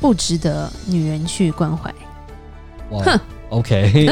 不值得女人去关怀。哇哼，OK，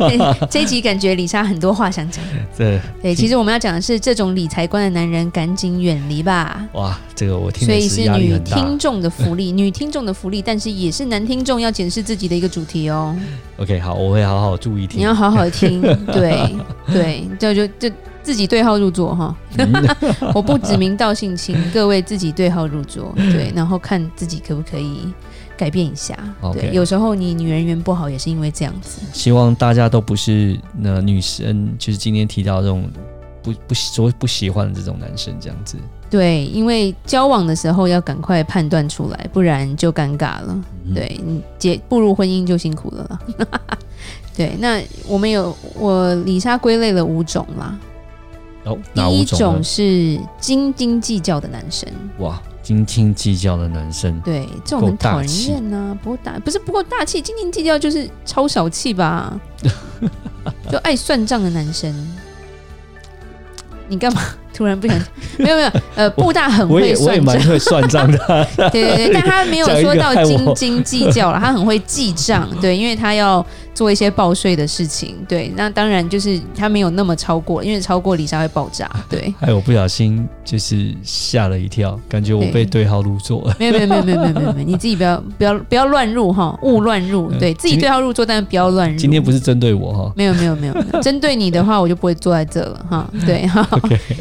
这一集感觉李莎很多话想讲。对 对，其实我们要讲的是这种理财观的男人，赶紧远离吧。哇，这个我听，所以是女听众的福利，女听众的福利，但是也是男听众要检视自己的一个主题哦。OK，好，我会好好注意听。你要好好听，对对，就就就。自己对号入座哈，我不指名道姓，请各位自己对号入座，对，然后看自己可不可以改变一下。对，有时候你女人缘不好，也是因为这样子。希望大家都不是那女生，就是今天提到这种不不说不喜欢的这种男生这样子。对，因为交往的时候要赶快判断出来，不然就尴尬了。对，你结步入婚姻就辛苦了了。对，那我们有我李莎归类了五种啦。哦、第一种是斤斤计较的男生，哇，斤斤计较的男生，对，这种很讨人厌呐，不够大，不是不够大气，斤斤计较就是超小气吧，就爱算账的男生，你干嘛？突然不想 没有没有，呃，布大很会算账，我也蛮会算账的，对对对，但他没有说到斤斤计较了，他很会记账，对，因为他要做一些报税的事情，对，那当然就是他没有那么超过，因为超过李莎会爆炸，对，哎我不小心就是吓了一跳，感觉我被对号入座，没有没有没有没有没有没有，你自己不要不要不要乱入哈，勿乱入，对自己对号入座，但是不要乱入。今天不是针对我哈，没有没有没有，针对你的话，我就不会坐在这了哈，对哈，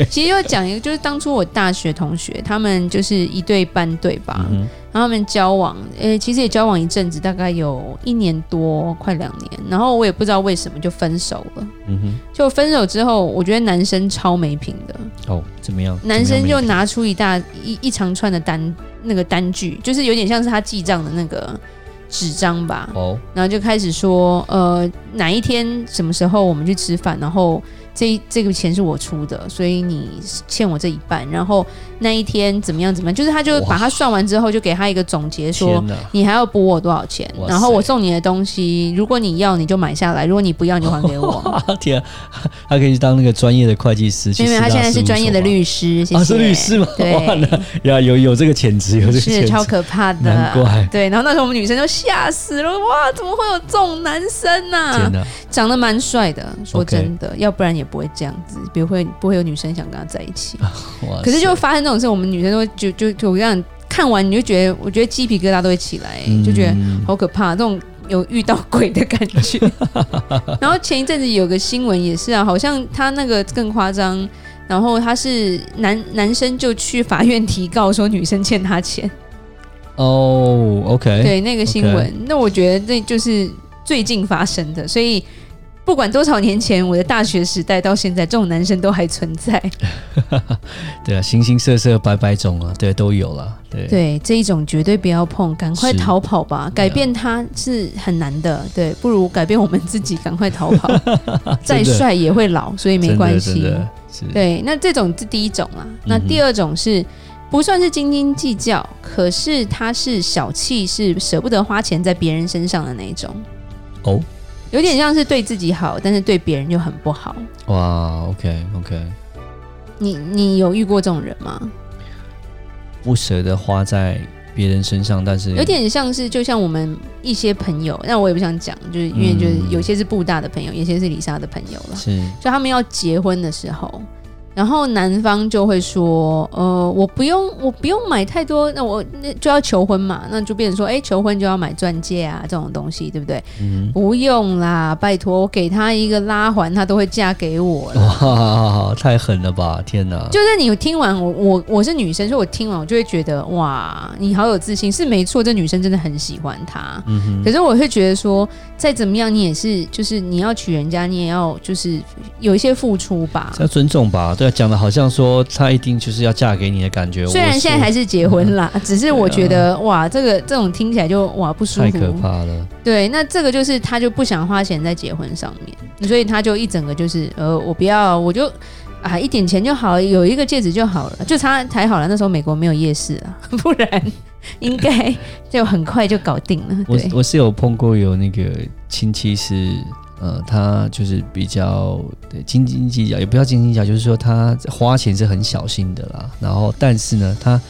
其实。又讲一个，就是当初我大学同学，他们就是一对班对吧？嗯、然后他们交往，诶、欸，其实也交往一阵子，大概有一年多，快两年。然后我也不知道为什么就分手了。嗯哼，就分手之后，我觉得男生超没品的。哦，怎么样？男生就拿出一大一一长串的单那个单据，就是有点像是他记账的那个纸张吧。哦，然后就开始说，呃，哪一天什么时候我们去吃饭，然后。这这个钱是我出的，所以你欠我这一半。然后那一天怎么样怎么样，就是他就把他算完之后，就给他一个总结说，说你还要补我多少钱，然后我送你的东西，如果你要你就买下来，如果你不要你就还给我。天、啊，他可以去当那个专业的会计师，因为他现在是专业的律师，谢谢。啊，是律师吗？对，呀，有有这个潜质，有这个潜质，是超可怕的，难怪。对，然后那时候我们女生就吓死了，哇，怎么会有这种男生呢、啊？天，长得蛮帅的，说真的，okay. 要不然也。不会这样子，不会不会有女生想跟他在一起。可是就发生这种事，我们女生都会就就就这样看完，你就觉得，我觉得鸡皮疙瘩都会起来，就觉得好可怕，这种有遇到鬼的感觉。然后前一阵子有个新闻也是啊，好像他那个更夸张，然后他是男男生就去法院提告说女生欠他钱。哦，OK，对那个新闻，那我觉得那就是最近发生的，所以。不管多少年前，我的大学时代到现在，这种男生都还存在。对啊，形形色色、百百种啊，对，都有了。对，对，这一种绝对不要碰，赶快逃跑吧！改变他是很难的，对，不如改变我们自己，赶快逃跑。再帅也会老，所以没关系。对，那这种是第一种啊。那第二种是不算是斤斤计较，可是他是小气，是舍不得花钱在别人身上的那一种。哦。有点像是对自己好，但是对别人就很不好。哇，OK OK，你你有遇过这种人吗？不舍得花在别人身上，但是有点像是，就像我们一些朋友，那我也不想讲，就是因为就是有些是布大的朋友，有些是李莎的朋友了，是，就他们要结婚的时候。然后男方就会说，呃，我不用，我不用买太多，那我那就要求婚嘛，那就变成说，哎，求婚就要买钻戒啊，这种东西，对不对？嗯，不用啦，拜托，我给他一个拉环，他都会嫁给我了。哇，太狠了吧！天哪！就是你听完我，我我是女生，所以我听完我就会觉得，哇，你好有自信，是没错，这女生真的很喜欢他。嗯哼。可是我会觉得说，再怎么样，你也是，就是你要娶人家，你也要就是有一些付出吧，要尊重吧，对。对，讲的好像说他一定就是要嫁给你的感觉。虽然现在还是结婚啦，只是我觉得哇，这个这种听起来就哇不舒服，太可怕了。对，那这个就是他就不想花钱在结婚上面，所以他就一整个就是呃，我不要，我就啊一点钱就好，有一个戒指就好了，就差太好了。那时候美国没有夜市啊，不然 应该就很快就搞定了。我我是有碰过有那个亲戚是。呃，他就是比较对斤斤计较，也不要斤斤计较，就是说他花钱是很小心的啦。然后，但是呢，他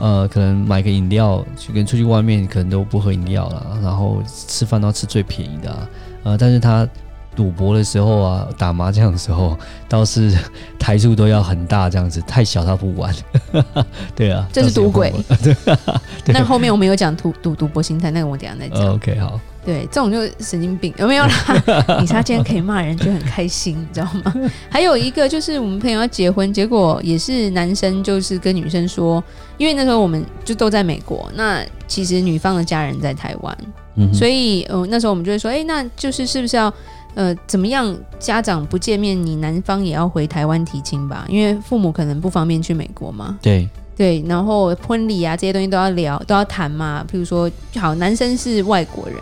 呃，可能买个饮料，就跟出去外面可能都不喝饮料了。然后吃饭都要吃最便宜的啊。呃，但是他赌博的时候啊，打麻将的时候，倒是台数都要很大，这样子太小他不玩。对啊，这是赌鬼。对 那后面我们有讲赌赌赌博心态，那个我等下再讲。呃、OK，好。对，这种就是神经病，有没有啦？你他今天可以骂人，就很开心，你知道吗？还有一个就是我们朋友要结婚，结果也是男生就是跟女生说，因为那时候我们就都在美国，那其实女方的家人在台湾，嗯、所以呃那时候我们就会说，哎，那就是是不是要呃怎么样？家长不见面，你男方也要回台湾提亲吧？因为父母可能不方便去美国嘛。对。对，然后婚礼啊这些东西都要聊，都要谈嘛。譬如说，好，男生是外国人。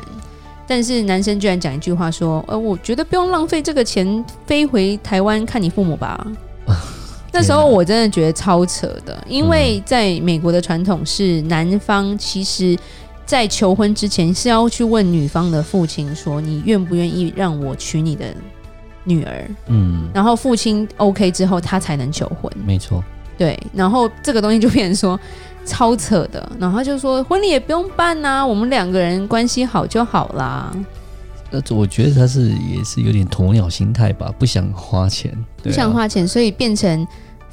但是男生居然讲一句话说：“呃，我觉得不用浪费这个钱飞回台湾看你父母吧。”那时候我真的觉得超扯的，因为在美国的传统是，男方其实在求婚之前是要去问女方的父亲说：“你愿不愿意让我娶你的女儿？”嗯，然后父亲 OK 之后，他才能求婚。没错，对，然后这个东西就变成说。超扯的，然后他就说婚礼也不用办呐、啊，我们两个人关系好就好啦。那，我觉得他是也是有点鸵鸟心态吧，不想花钱，不想花钱，所以变成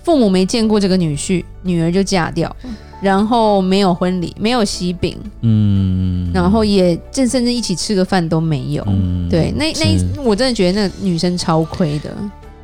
父母没见过这个女婿，女儿就嫁掉，然后没有婚礼，没有喜饼，嗯，然后也正甚至一起吃个饭都没有，嗯、对，那那我真的觉得那女生超亏的。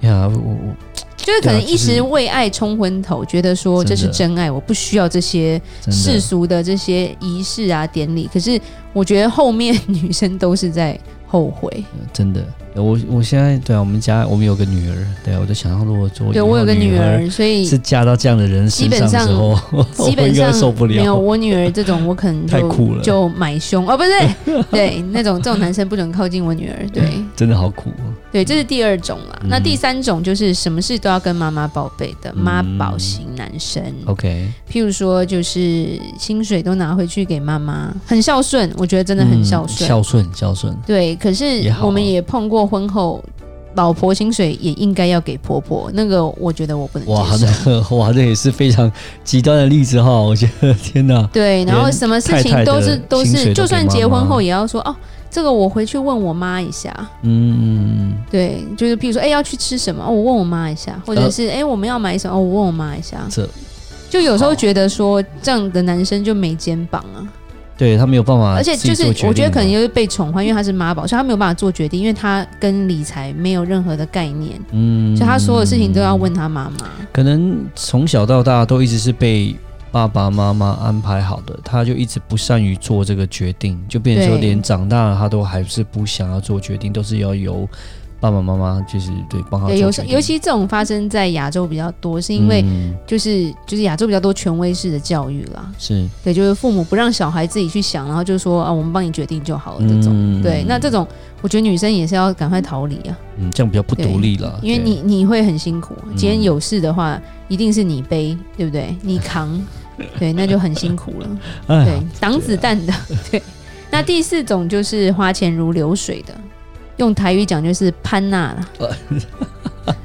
呀，我我。就是可能一时为爱冲昏头，觉得说这是真爱，我不需要这些世俗的这些仪式啊典礼。可是我觉得后面女生都是在后悔，真的。我我现在对啊，我们家我们有个女儿，对啊，我就想要如果做，对我有个女儿，所以是嫁到这样的人身上之后，基本上受不了。没有我女儿这种，我可能就太酷了，就买凶哦，不是，对那种这种男生不准靠近我女儿，对，真的好苦啊。对，这是第二种啦。嗯、那第三种就是什么事都要跟妈妈报备的妈宝型男生。OK，譬如说就是薪水都拿回去给妈妈，很孝顺，我觉得真的很孝顺，孝顺孝顺。对，可是我们也碰过。婚后，老婆薪水也应该要给婆婆。那个，我觉得我不能接受。哇，那个，哇，这也是非常极端的例子哈。我觉得，天哪。对，然后什么事情都是都是，就算结婚后也要说哦，这个我回去问我妈一下。嗯，对，就是譬如说，哎，要去吃什么？哦，我问我妈一下，或者是哎，我们要买什么？哦，我问我妈一下。这，就有时候觉得说，这样的男生就没肩膀啊。对他没有办法，而且就是我觉得可能就是被宠坏，因为他是妈宝，所以他没有办法做决定，因为他跟理财没有任何的概念，嗯，所以他所有事情都要问他妈妈。可能从小到大都一直是被爸爸妈妈安排好的，他就一直不善于做这个决定，就变成说连长大了他都还是不想要做决定，都是要由。爸爸妈妈就是对帮他对，尤尤其这种发生在亚洲比较多，是因为就是、嗯、就是亚洲比较多权威式的教育啦。是对，就是父母不让小孩自己去想，然后就说啊，我们帮你决定就好了。这种、嗯、对，那这种我觉得女生也是要赶快逃离啊。嗯，这样比较不独立了，因为你你会很辛苦。今天有事的话，一定是你背，对不对？你扛，对，那就很辛苦了。对，挡子弹的。对，那第四种就是花钱如流水的。用台语讲就是潘娜了，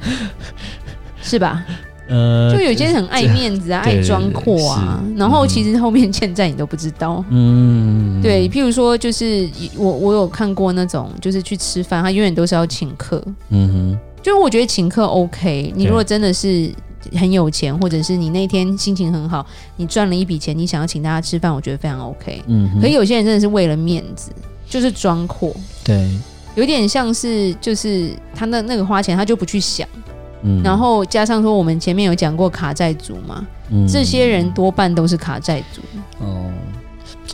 是吧？呃，就有些人很爱面子啊，爱装阔啊，然后其实后面欠债你都不知道。嗯，对，譬如说，就是我我有看过那种，就是去吃饭，他永远都是要请客。嗯哼，就我觉得请客 OK，你如果真的是很有钱，或者是你那天心情很好，你赚了一笔钱，你想要请大家吃饭，我觉得非常 OK。嗯，可是有些人真的是为了面子，就是装阔。对。有点像是，就是他那那个花钱，他就不去想，嗯，然后加上说，我们前面有讲过卡债族嘛，嗯，这些人多半都是卡债族。哦，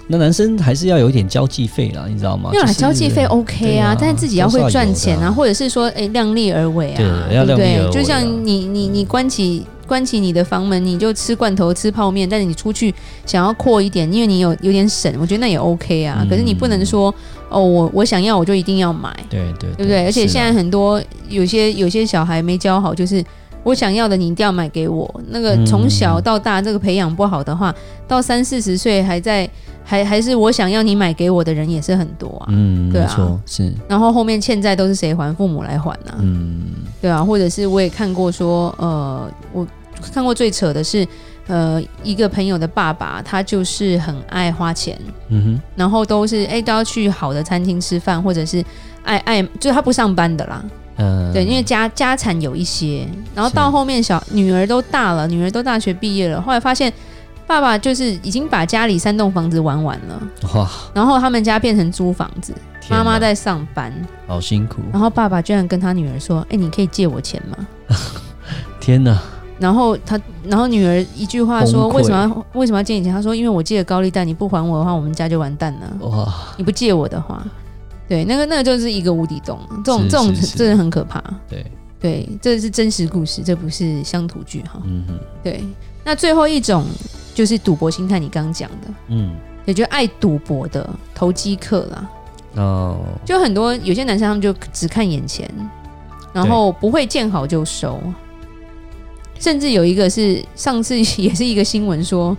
那男生还是要有一点交际费啦，你知道吗？要有啦，交际费 OK 啊，但是自己要会赚钱啊，或者是说，哎，量力而为啊，对？就像你你你关起关起你的房门，你就吃罐头吃泡面，但是你出去想要阔一点，因为你有有点省，我觉得那也 OK 啊。可是你不能说哦，我我想要我就一定要买，对对，对不对？而且现在很多有些有些小孩没教好，就是。我想要的你一定要买给我。那个从小到大这个培养不好的话，到三四十岁还在还还是我想要你买给我的人也是很多啊。嗯，对啊，是。然后后面欠债都是谁还？父母来还呢？嗯，对啊。或者是我也看过说，呃，我看过最扯的是，呃，一个朋友的爸爸，他就是很爱花钱，嗯哼，然后都是哎都要去好的餐厅吃饭，或者是爱爱，就是他不上班的啦。嗯，对，因为家家产有一些，然后到后面小女儿都大了，女儿都大学毕业了，后来发现爸爸就是已经把家里三栋房子玩完了，哇！然后他们家变成租房子，妈妈在上班，好辛苦。然后爸爸居然跟他女儿说：“哎，你可以借我钱吗？” 天哪！然后他，然后女儿一句话说：“为什么要为什么要借你钱？”他说：“因为我借了高利贷，你不还我的话，我们家就完蛋了。哇！你不借我的话。”对，那个那个就是一个无底洞，这种这种真的很可怕。对对，这是真实故事，这不是乡土剧哈。嗯嗯。对，那最后一种就是赌博心态，你刚刚讲的，嗯，也就爱赌博的投机客啦。哦。就很多有些男生他们就只看眼前，然后不会见好就收，甚至有一个是上次 也是一个新闻说，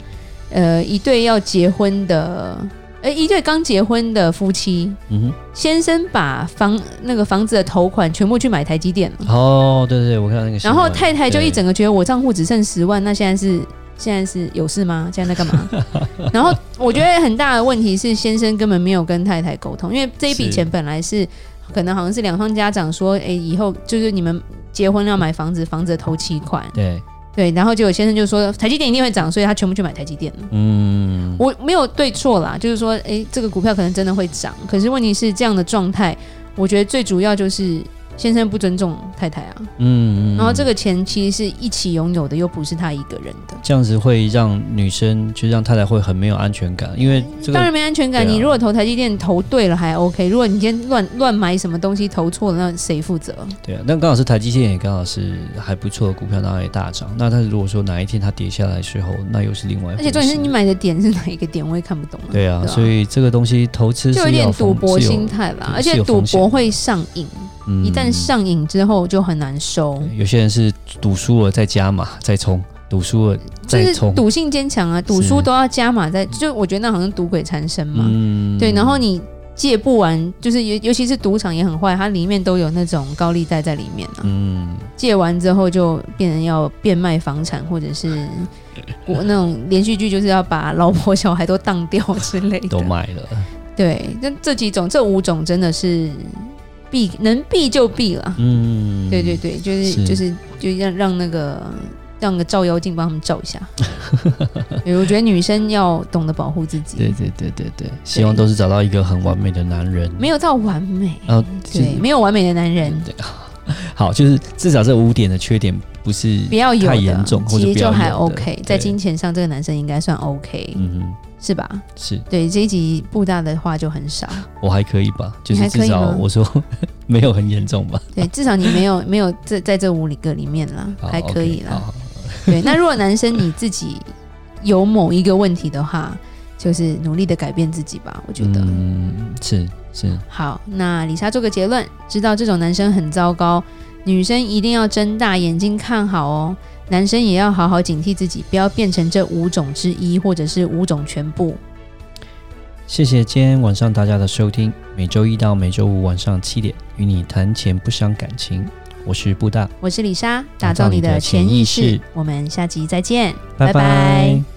呃，一对要结婚的。哎，一对刚结婚的夫妻，嗯哼，先生把房那个房子的头款全部去买台积电了。哦，对对对，我看到那个。然后太太就一整个觉得我账户只剩十万，那现在是现在是有事吗？现在在干嘛？然后我觉得很大的问题是先生根本没有跟太太沟通，因为这一笔钱本来是可能好像是两方家长说，哎，以后就是你们结婚要买房子，房子的头期款。对。对，然后结果先生就说台积电一定会涨，所以他全部去买台积电了。嗯，我没有对错啦，就是说，哎，这个股票可能真的会涨，可是问题是这样的状态，我觉得最主要就是。先生不尊重太太啊，嗯，然后这个钱其实是一起拥有的，又不是他一个人的，这样子会让女生就让太太会很没有安全感，因为这个当然没安全感。啊、你如果投台积电投对了还 OK，如果你今天乱乱买什么东西投错了，那谁负责？对啊，那刚好是台积电也刚好是还不错的股票，然后也大涨。那他如果说哪一天它跌下来的时候，那又是另外一。而且重点是你买的点是哪一个点，我也看不懂啊。对啊，对啊，所以这个东西投资就有点赌博心态吧，而且赌博会上瘾。一旦上瘾之后就很难收。有些人是赌输了再加码再冲，赌输了再冲，赌性坚强啊，赌输都要加码再。就我觉得那好像赌鬼缠身嘛。嗯，对。然后你借不完，就是尤尤其是赌场也很坏，它里面都有那种高利贷在里面啊。嗯。借完之后就变成要变卖房产，或者是我 那种连续剧就是要把老婆小孩都当掉之类的。都卖了。对，那这几种这五种真的是。避能避就避了，嗯，对对对，就是，是就是就让让那个让个照妖镜帮他们照一下。我觉得女生要懂得保护自己。对对对对对，希望都是找到一个很完美的男人。没有到完美，哦，对，没有完美的男人。对，好，就是至少这五点的缺点不是不要有太严重，其实就还 OK。在金钱上，这个男生应该算 OK。嗯哼。是吧？是对这一集布大的话就很少，我还可以吧？就是至少我说 没有很严重吧？对，至少你没有没有这在这五个里面啦，还可以啦。对，那如果男生你自己有某一个问题的话，就是努力的改变自己吧。我觉得，嗯，是是。好，那李莎做个结论，知道这种男生很糟糕，女生一定要睁大眼睛看好哦。男生也要好好警惕自己，不要变成这五种之一，或者是五种全部。谢谢今天晚上大家的收听，每周一到每周五晚上七点，与你谈钱不伤感情。我是布大，我是李莎，打造你的潜意识。我们下集再见，拜拜。拜拜。